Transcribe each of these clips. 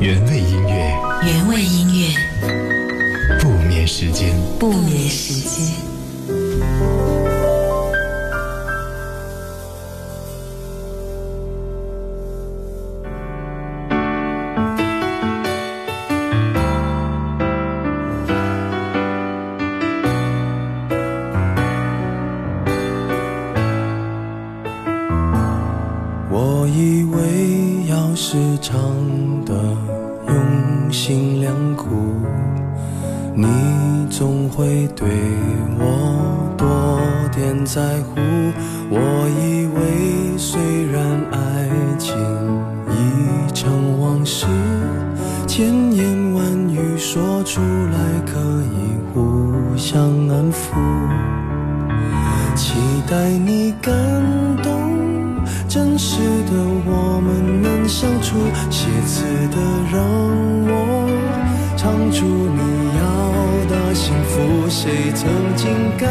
原味音乐，原味音乐，不眠时间，不眠时间。你要的幸福谁曾经感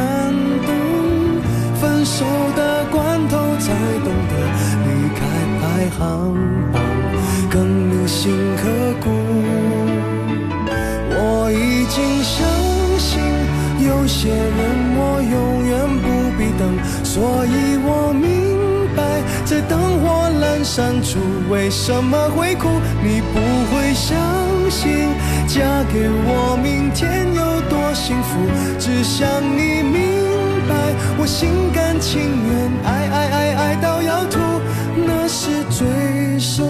动？分手的关头才懂得离开排行榜更铭心刻骨。我已经相信有些人我永远不必等所以我明白在灯火阑珊处为什么会哭你不会相信嫁给我明天有多幸福只想你明白我心甘情愿爱爱爱爱到要吐。那是醉生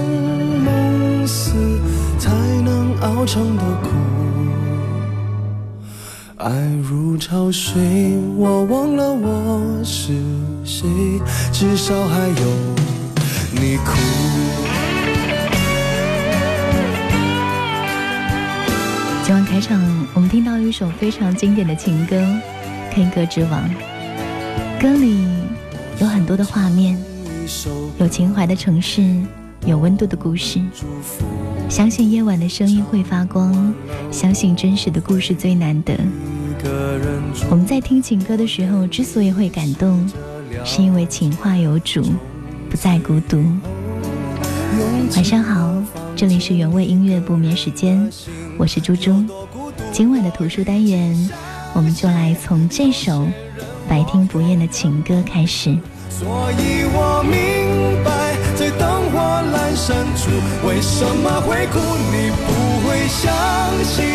梦死才能熬成的苦。爱如潮水我忘了我是谁至少还有你哭。开场，我们听到一首非常经典的情歌《K 歌之王》，歌里有很多的画面，有情怀的城市，有温度的故事。相信夜晚的声音会发光，相信真实的故事最难得。我们在听情歌的时候，之所以会感动。是因为情话有主，不再孤独。晚上好，这里是原味音乐不眠时间，我是猪猪。今晚的图书单元，我们就来从这首百听不厌的情歌开始。所以我明白，在灯火阑珊处，为什么会哭？你不会相信，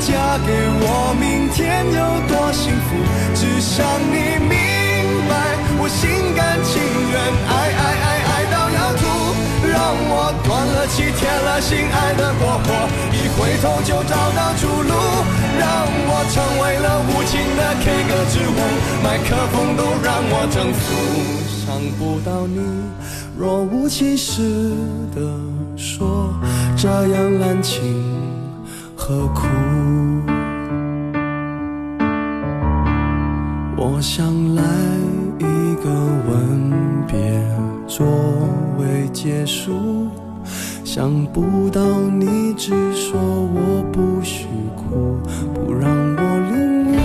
嫁给我，明天有多幸福？只想你明白。我心甘情愿爱爱爱爱到要吐，让我断了气，添了心爱的过火，一回头就找到出路，让我成为了无情的 K 歌之王，麦克风都让我征服。想不到你若无其事的说，这样滥情何苦？我想来。一个吻别作为结束，想不到你只说我不许哭，不让我领悟。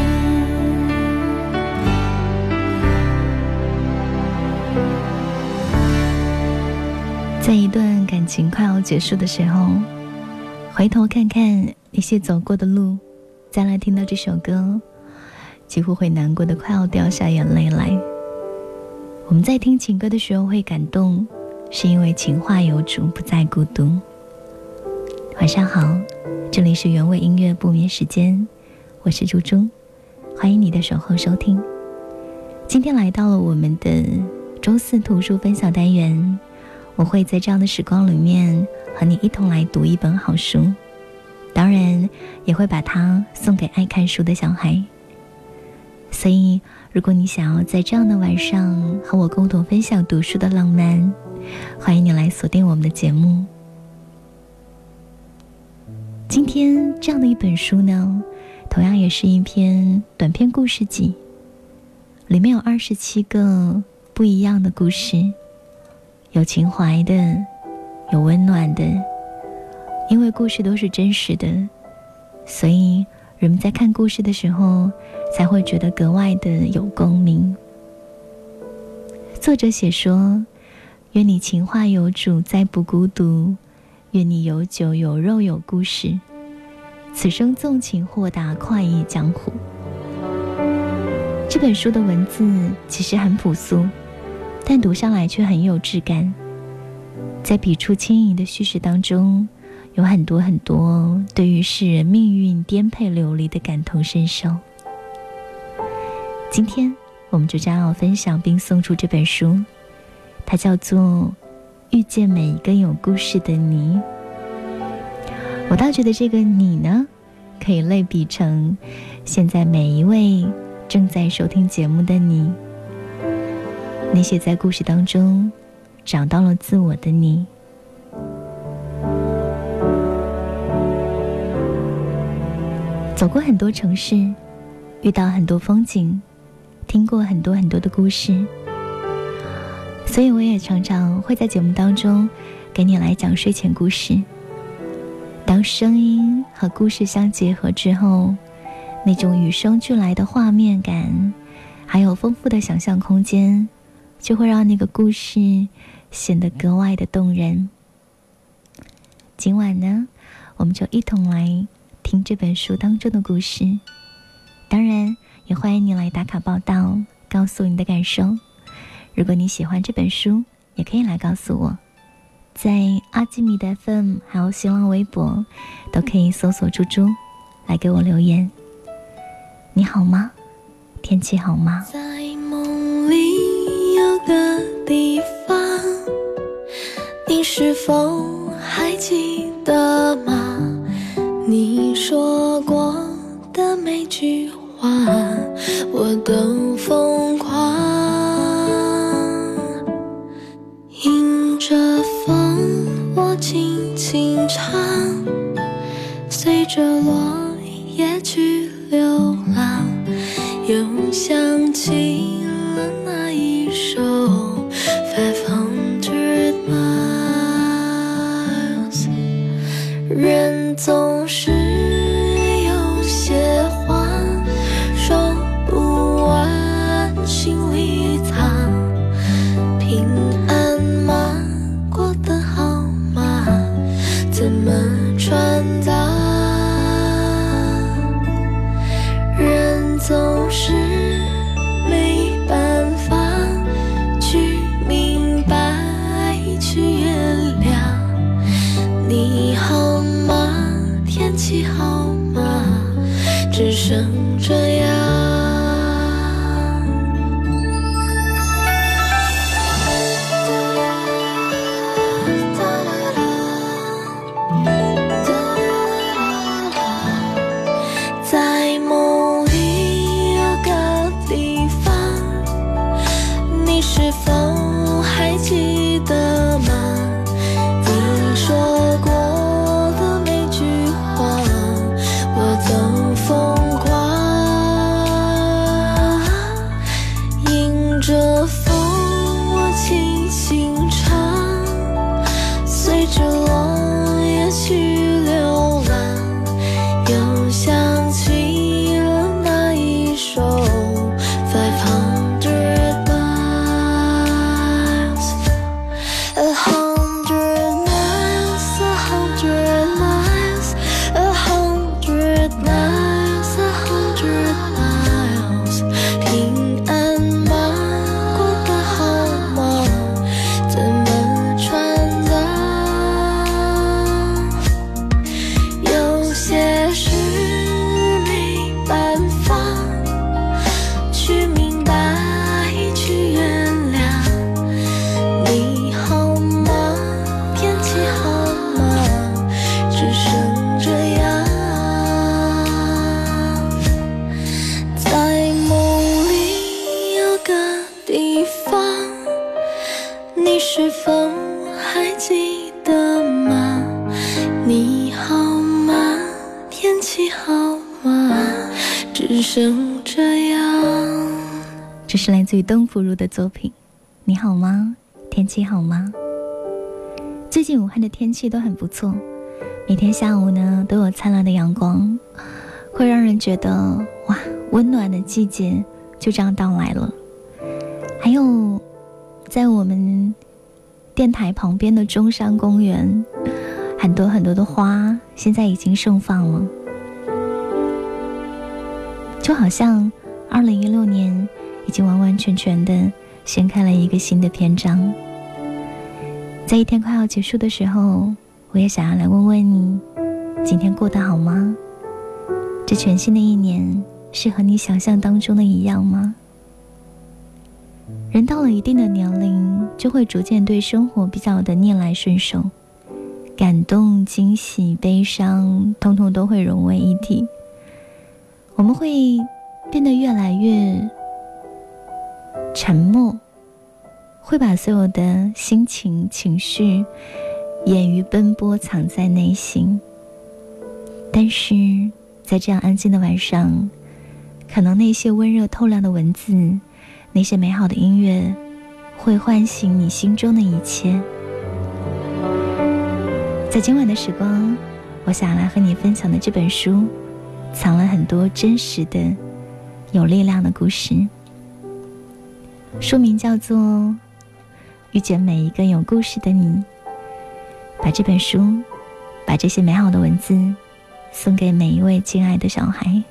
在一段感情快要结束的时候，回头看看那些走过的路，再来听到这首歌，几乎会难过的快要掉下眼泪来。我们在听情歌的时候会感动，是因为情话有主，不再孤独。晚上好，这里是原味音乐不眠时间，我是猪猪，欢迎你的守候收听。今天来到了我们的周四图书分享单元，我会在这样的时光里面和你一同来读一本好书，当然也会把它送给爱看书的小孩。所以。如果你想要在这样的晚上和我共同分享读书的浪漫，欢迎你来锁定我们的节目。今天这样的一本书呢，同样也是一篇短篇故事集，里面有二十七个不一样的故事，有情怀的，有温暖的，因为故事都是真实的，所以。人们在看故事的时候，才会觉得格外的有共鸣。作者写说，愿你情话有主，再不孤独；愿你有酒有肉有故事，此生纵情豁达，快意江湖。这本书的文字其实很朴素，但读上来却很有质感。在笔触轻盈的叙事当中，有很多很多对于世人命运颠沛流离的感同身受。今天，我们就将要分享并送出这本书，它叫做《遇见每一个有故事的你》。我倒觉得这个“你”呢，可以类比成现在每一位正在收听节目的你，那些在故事当中。找到了自我的你，走过很多城市，遇到很多风景，听过很多很多的故事，所以我也常常会在节目当中给你来讲睡前故事。当声音和故事相结合之后，那种与生俱来的画面感，还有丰富的想象空间。就会让那个故事显得格外的动人。今晚呢，我们就一同来听这本书当中的故事。当然，也欢迎你来打卡报道，告诉你的感受。如果你喜欢这本书，也可以来告诉我，在阿基米德 FM 还有新浪微博都可以搜索“猪猪”来给我留言。你好吗？天气好吗？在梦里有。个地方，你是否还记得吗？你说过的每句话，我都疯狂。轻唱，随着落叶去流浪，又想起。是天气都很不错，每天下午呢都有灿烂的阳光，会让人觉得哇，温暖的季节就这样到来了。还有，在我们电台旁边的中山公园，很多很多的花现在已经盛放了，就好像二零一六年已经完完全全的掀开了一个新的篇章。在一天快要结束的时候，我也想要来问问你，今天过得好吗？这全新的一年是和你想象当中的一样吗？人到了一定的年龄，就会逐渐对生活比较的逆来顺受，感动、惊喜、悲伤，通通都会融为一体。我们会变得越来越沉默，会把所有的心情、情绪、掩于奔波藏在内心。但是在这样安静的晚上，可能那些温热透亮的文字。那些美好的音乐，会唤醒你心中的一切。在今晚的时光，我想来和你分享的这本书，藏了很多真实的、有力量的故事。书名叫做《遇见每一个有故事的你》。把这本书，把这些美好的文字，送给每一位亲爱的小孩。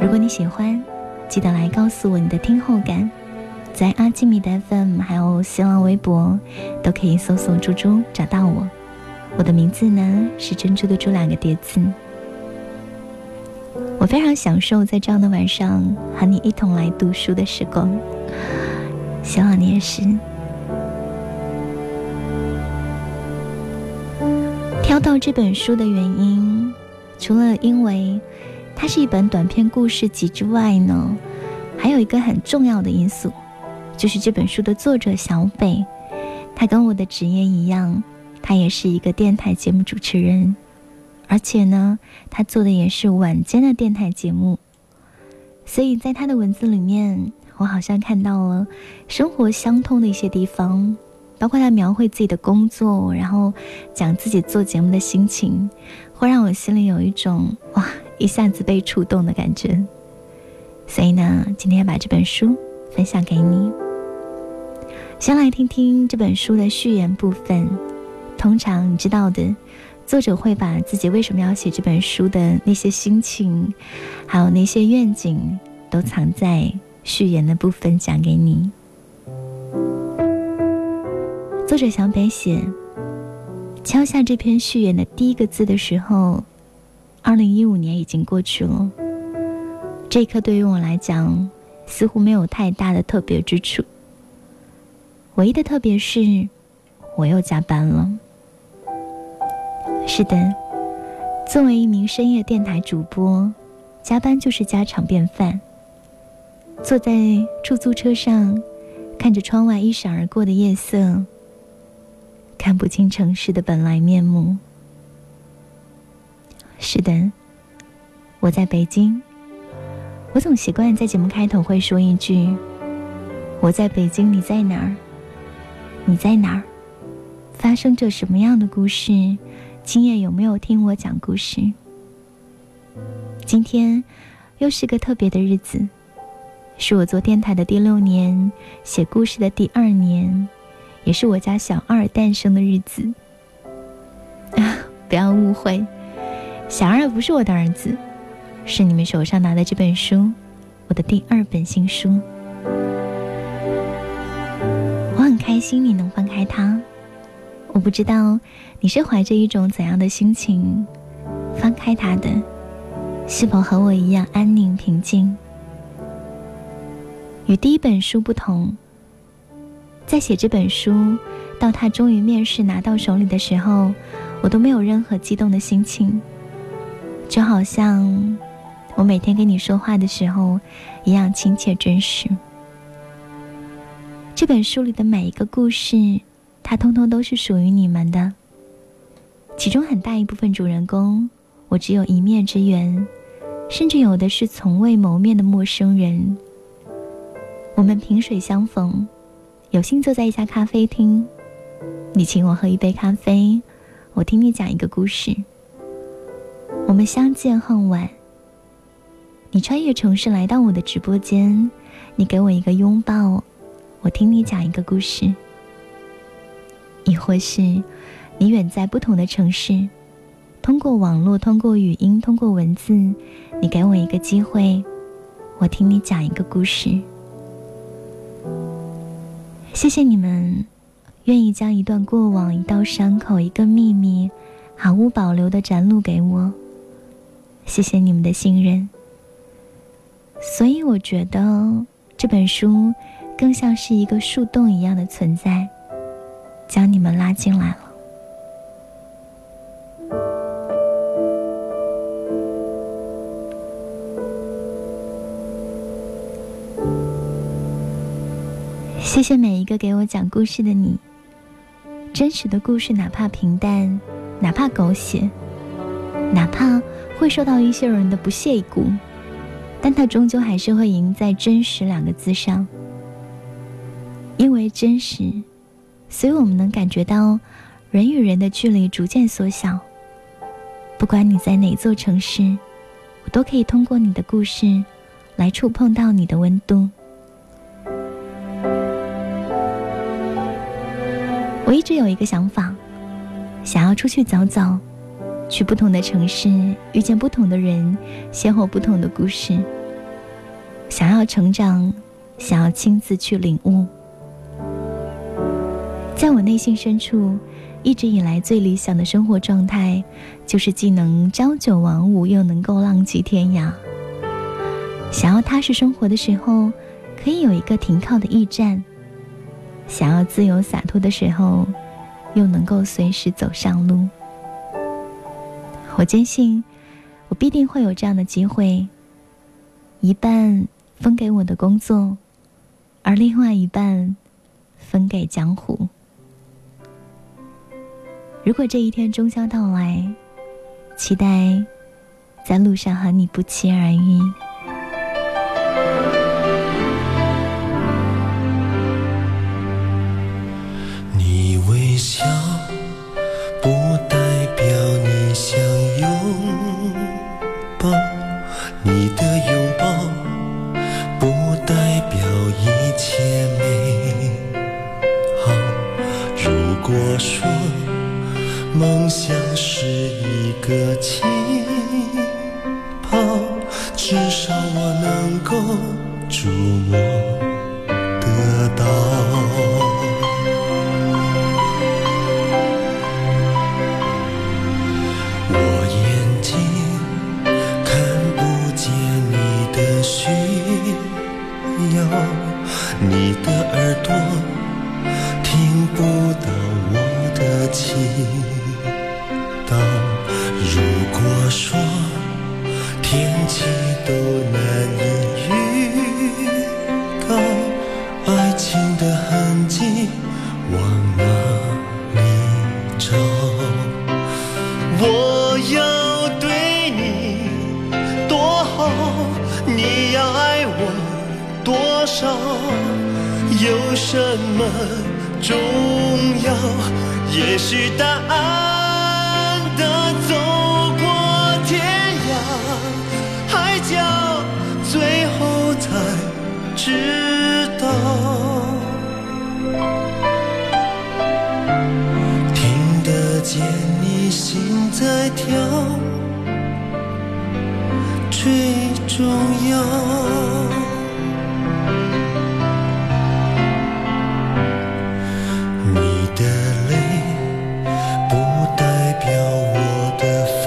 如果你喜欢。记得来告诉我你的听后感，在阿基米德 FM 还有新浪微博都可以搜索“猪猪”找到我。我的名字呢是“珍珠”的“珠”两个叠字。我非常享受在这样的晚上和你一同来读书的时光，希望你也是。挑到这本书的原因，除了因为。它是一本短篇故事集之外呢，还有一个很重要的因素，就是这本书的作者小北，他跟我的职业一样，他也是一个电台节目主持人，而且呢，他做的也是晚间的电台节目，所以在他的文字里面，我好像看到了生活相通的一些地方，包括他描绘自己的工作，然后讲自己做节目的心情，会让我心里有一种哇。一下子被触动的感觉，所以呢，今天要把这本书分享给你。先来听听这本书的序言部分。通常你知道的，作者会把自己为什么要写这本书的那些心情，还有那些愿景，都藏在序言的部分讲给你。作者小北写，敲下这篇序言的第一个字的时候。二零一五年已经过去了，这一刻对于我来讲似乎没有太大的特别之处。唯一的特别是，我又加班了。是的，作为一名深夜电台主播，加班就是家常便饭。坐在出租车上，看着窗外一闪而过的夜色，看不清城市的本来面目。是的，我在北京。我总习惯在节目开头会说一句：“我在北京，你在哪儿？你在哪儿？发生着什么样的故事？今夜有没有听我讲故事？”今天又是个特别的日子，是我做电台的第六年，写故事的第二年，也是我家小二诞生的日子。啊，不要误会。小二不是我的儿子，是你们手上拿的这本书，我的第二本新书。我很开心你能翻开它，我不知道你是怀着一种怎样的心情翻开它的，是否和我一样安宁平静？与第一本书不同，在写这本书到他终于面试拿到手里的时候，我都没有任何激动的心情。就好像我每天跟你说话的时候一样亲切真实。这本书里的每一个故事，它通通都是属于你们的。其中很大一部分主人公，我只有一面之缘，甚至有的是从未谋面的陌生人。我们萍水相逢，有幸坐在一家咖啡厅，你请我喝一杯咖啡，我听你讲一个故事。我们相见恨晚。你穿越城市来到我的直播间，你给我一个拥抱，我听你讲一个故事。亦或是你远在不同的城市，通过网络、通过语音、通过文字，你给我一个机会，我听你讲一个故事。谢谢你们，愿意将一段过往、一道伤口、一个秘密，毫无保留的展露给我。谢谢你们的信任。所以我觉得这本书更像是一个树洞一样的存在，将你们拉进来了。谢谢每一个给我讲故事的你。真实的故事，哪怕平淡，哪怕狗血，哪怕会受到一些人的不屑一顾，但它终究还是会赢在“真实”两个字上。因为真实，所以我们能感觉到人与人的距离逐渐缩小。不管你在哪座城市，我都可以通过你的故事来触碰到你的温度。我一直有一个想法，想要出去走走，去不同的城市，遇见不同的人，邂逅不同的故事。想要成长，想要亲自去领悟。在我内心深处，一直以来最理想的生活状态，就是既能朝九晚五，又能够浪迹天涯。想要踏实生活的时候，可以有一个停靠的驿站。想要自由洒脱的时候，又能够随时走上路。我坚信，我必定会有这样的机会。一半分给我的工作，而另外一半分给江湖。如果这一天终将到来，期待在路上和你不期而遇。公主条最重要。你的泪不代表我的烦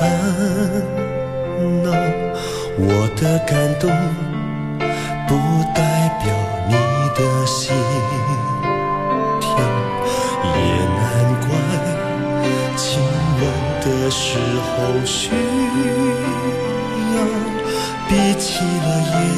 恼我的感动起了夜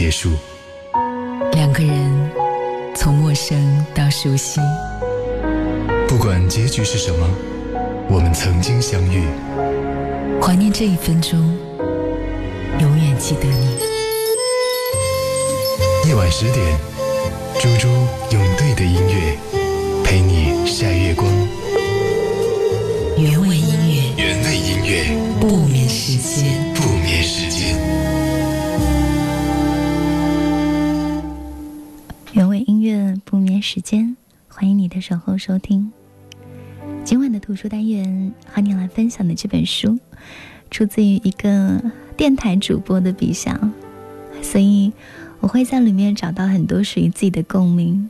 结束。两个人从陌生到熟悉，不管结局是什么，我们曾经相遇。怀念这一分钟，永远记得你。夜晚十点，猪猪用对的音乐守候收听。今晚的图书单元和你来分享的这本书，出自于一个电台主播的笔下，所以我会在里面找到很多属于自己的共鸣。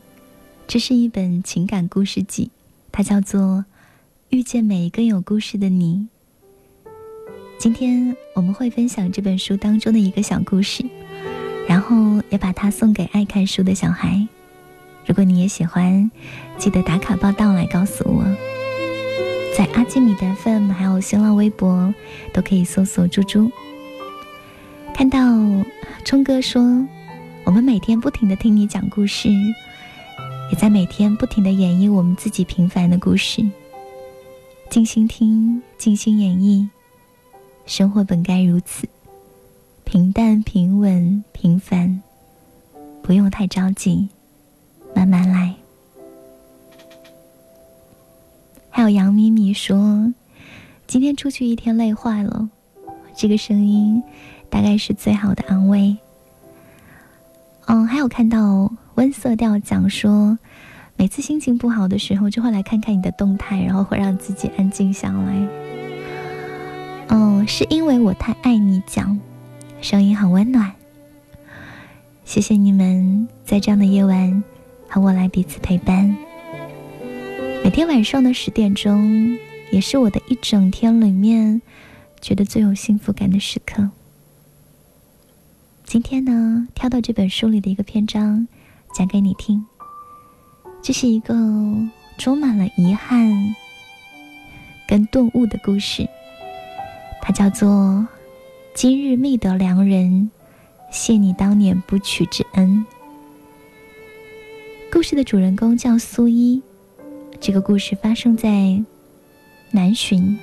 这是一本情感故事集，它叫做《遇见每一个有故事的你》。今天我们会分享这本书当中的一个小故事。然后也把它送给爱看书的小孩。如果你也喜欢，记得打卡报道来告诉我。在阿基米德 FM 还有新浪微博都可以搜索“猪猪”。看到冲哥说，我们每天不停的听你讲故事，也在每天不停的演绎我们自己平凡的故事。静心听，静心演绎，生活本该如此。平淡、平稳、平凡，不用太着急，慢慢来。还有杨咪咪说，今天出去一天累坏了，这个声音大概是最好的安慰。嗯，还有看到温色调讲说，每次心情不好的时候，就会来看看你的动态，然后会让自己安静下来。嗯，是因为我太爱你讲。声音很温暖，谢谢你们在这样的夜晚和我来彼此陪伴。每天晚上的十点钟，也是我的一整天里面觉得最有幸福感的时刻。今天呢，挑到这本书里的一个篇章讲给你听。这是一个充满了遗憾跟顿悟的故事，它叫做。今日觅得良人，谢你当年不娶之恩。故事的主人公叫苏一，这个故事发生在南浔。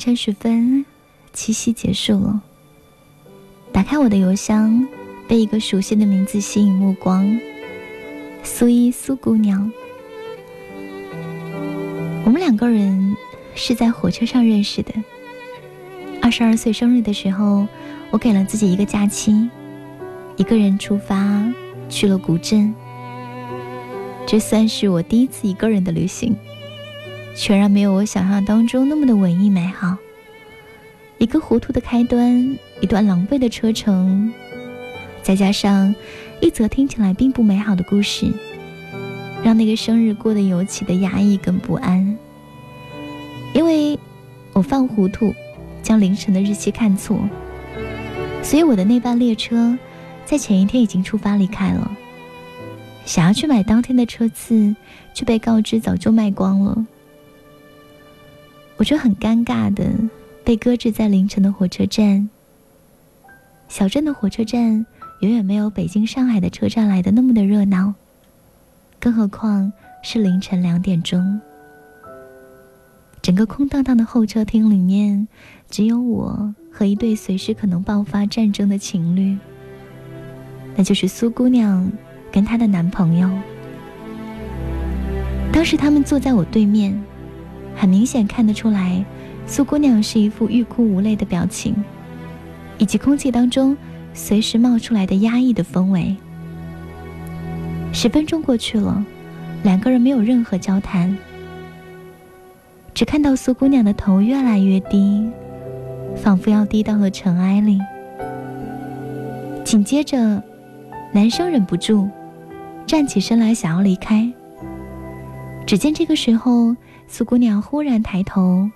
晨时分，七夕结束了。打开我的邮箱，被一个熟悉的名字吸引目光。苏一苏姑娘，我们两个人是在火车上认识的。二十二岁生日的时候，我给了自己一个假期，一个人出发去了古镇。这算是我第一次一个人的旅行。全然没有我想象当中那么的文艺美好。一个糊涂的开端，一段狼狈的车程，再加上一则听起来并不美好的故事，让那个生日过得尤其的压抑跟不安。因为我犯糊涂，将凌晨的日期看错，所以我的那班列车在前一天已经出发离开了。想要去买当天的车次，却被告知早就卖光了。我就很尴尬的被搁置在凌晨的火车站。小镇的火车站远远没有北京、上海的车站来的那么的热闹，更何况是凌晨两点钟。整个空荡荡的候车厅里面，只有我和一对随时可能爆发战争的情侣，那就是苏姑娘跟她的男朋友。当时他们坐在我对面。很明显看得出来，苏姑娘是一副欲哭无泪的表情，以及空气当中随时冒出来的压抑的氛围。十分钟过去了，两个人没有任何交谈，只看到苏姑娘的头越来越低，仿佛要低到了尘埃里。紧接着，男生忍不住站起身来，想要离开。只见这个时候，苏姑娘忽然抬头，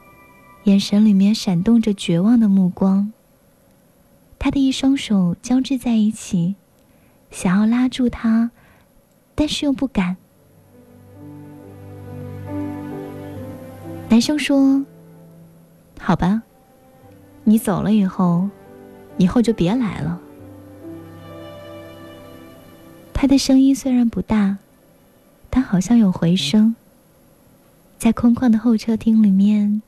眼神里面闪动着绝望的目光。她的一双手交织在一起，想要拉住他，但是又不敢。男生说：“好吧，你走了以后，以后就别来了。”他的声音虽然不大，但好像有回声。在空旷的候车厅里面，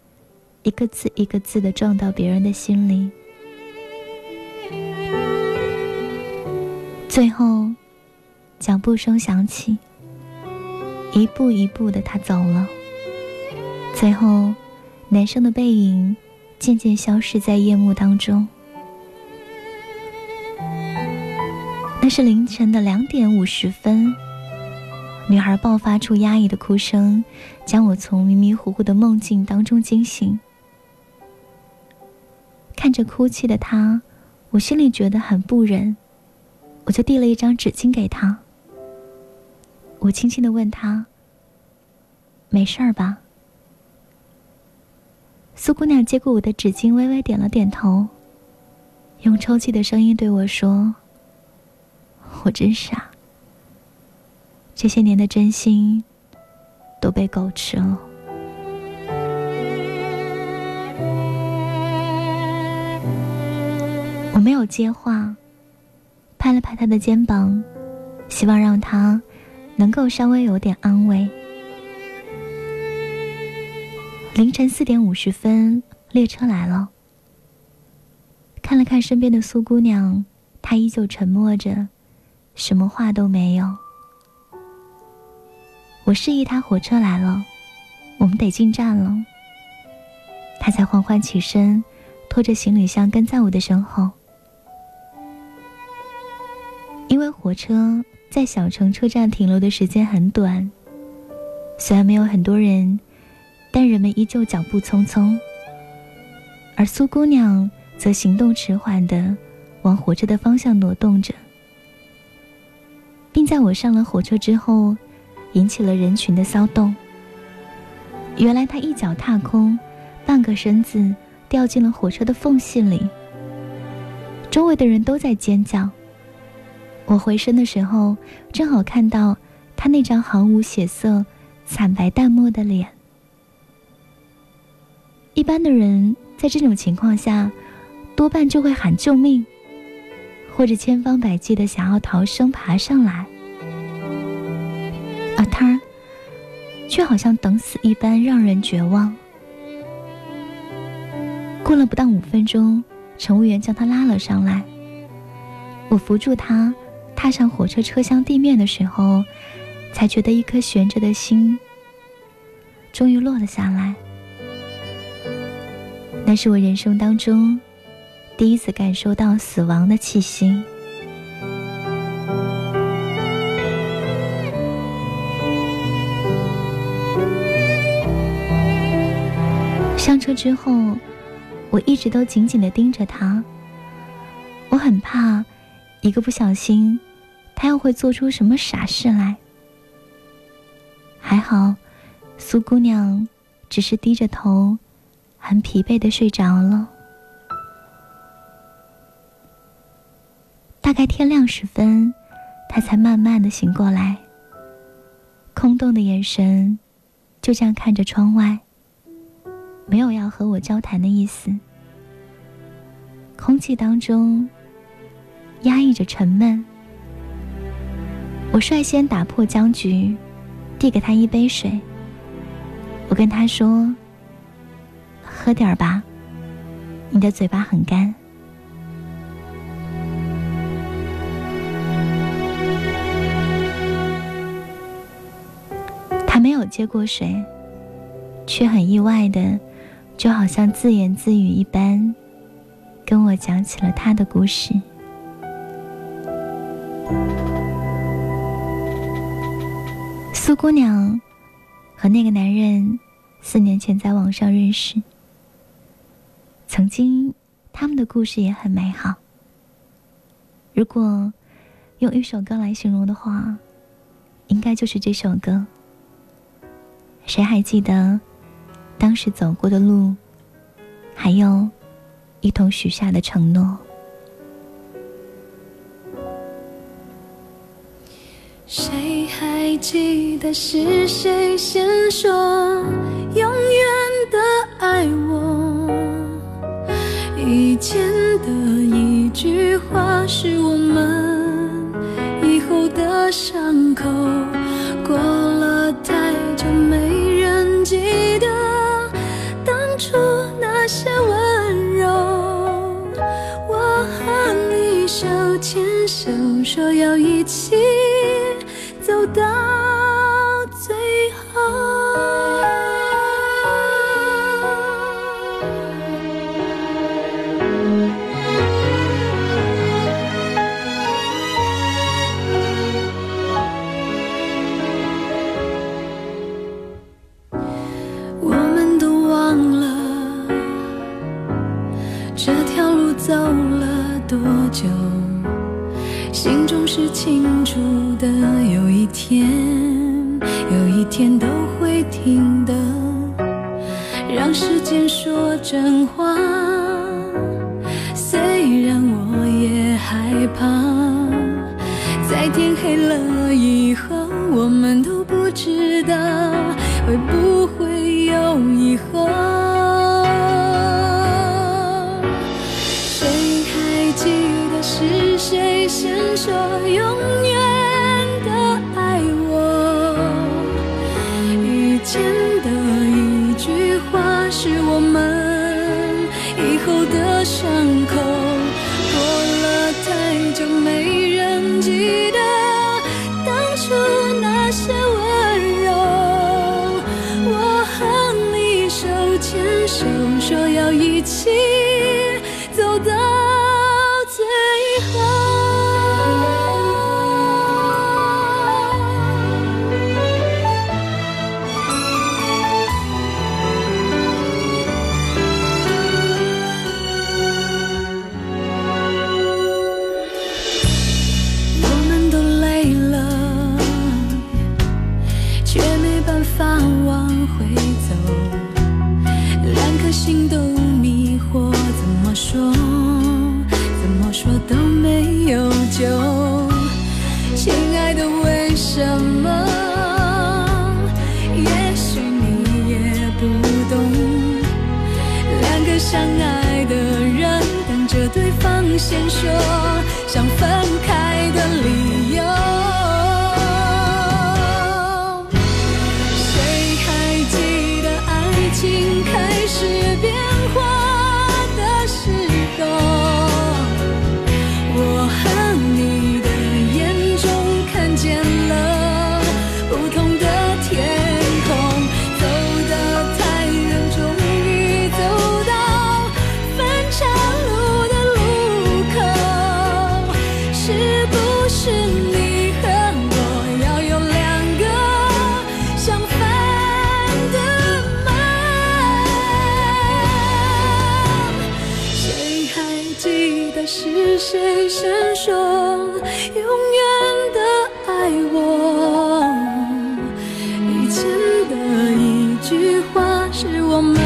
一个字一个字的撞到别人的心里。最后，脚步声响起，一步一步的他走了。最后，男生的背影渐渐消失在夜幕当中。那是凌晨的两点五十分。女孩爆发出压抑的哭声，将我从迷迷糊糊的梦境当中惊醒。看着哭泣的她，我心里觉得很不忍，我就递了一张纸巾给她。我轻轻的问她：“没事儿吧？”苏姑娘接过我的纸巾，微微点了点头，用抽泣的声音对我说：“我真傻。”这些年的真心都被狗吃了。我没有接话，拍了拍他的肩膀，希望让他能够稍微有点安慰。凌晨四点五十分，列车来了。看了看身边的苏姑娘，她依旧沉默着，什么话都没有。我示意他火车来了，我们得进站了。他才缓缓起身，拖着行李箱跟在我的身后。因为火车在小城车站停留的时间很短，虽然没有很多人，但人们依旧脚步匆匆。而苏姑娘则行动迟缓的往火车的方向挪动着，并在我上了火车之后。引起了人群的骚动。原来他一脚踏空，半个身子掉进了火车的缝隙里。周围的人都在尖叫。我回身的时候，正好看到他那张毫无血色、惨白淡漠的脸。一般的人在这种情况下，多半就会喊救命，或者千方百计的想要逃生爬上来。而他，却好像等死一般，让人绝望。过了不到五分钟，乘务员将他拉了上来。我扶住他，踏上火车车厢地面的时候，才觉得一颗悬着的心终于落了下来。那是我人生当中第一次感受到死亡的气息。上车之后，我一直都紧紧的盯着他。我很怕，一个不小心，他又会做出什么傻事来。还好，苏姑娘只是低着头，很疲惫的睡着了。大概天亮时分，她才慢慢的醒过来，空洞的眼神就这样看着窗外。没有要和我交谈的意思，空气当中压抑着沉闷。我率先打破僵局，递给他一杯水。我跟他说：“喝点儿吧，你的嘴巴很干。”他没有接过水。却很意外的，就好像自言自语一般，跟我讲起了他的故事。苏姑娘和那个男人四年前在网上认识，曾经他们的故事也很美好。如果用一首歌来形容的话，应该就是这首歌。谁还记得当时走过的路，还有一同许下的承诺？谁还记得是谁先说永远的爱我？以前的一句话是我们以后的伤口。说要一起。天黑了以后，我们都不知道会不会有以后。谁还记得是谁先说永相爱的人，等着对方先说想分开。是谁先说永远的爱我？以前的一句话是我们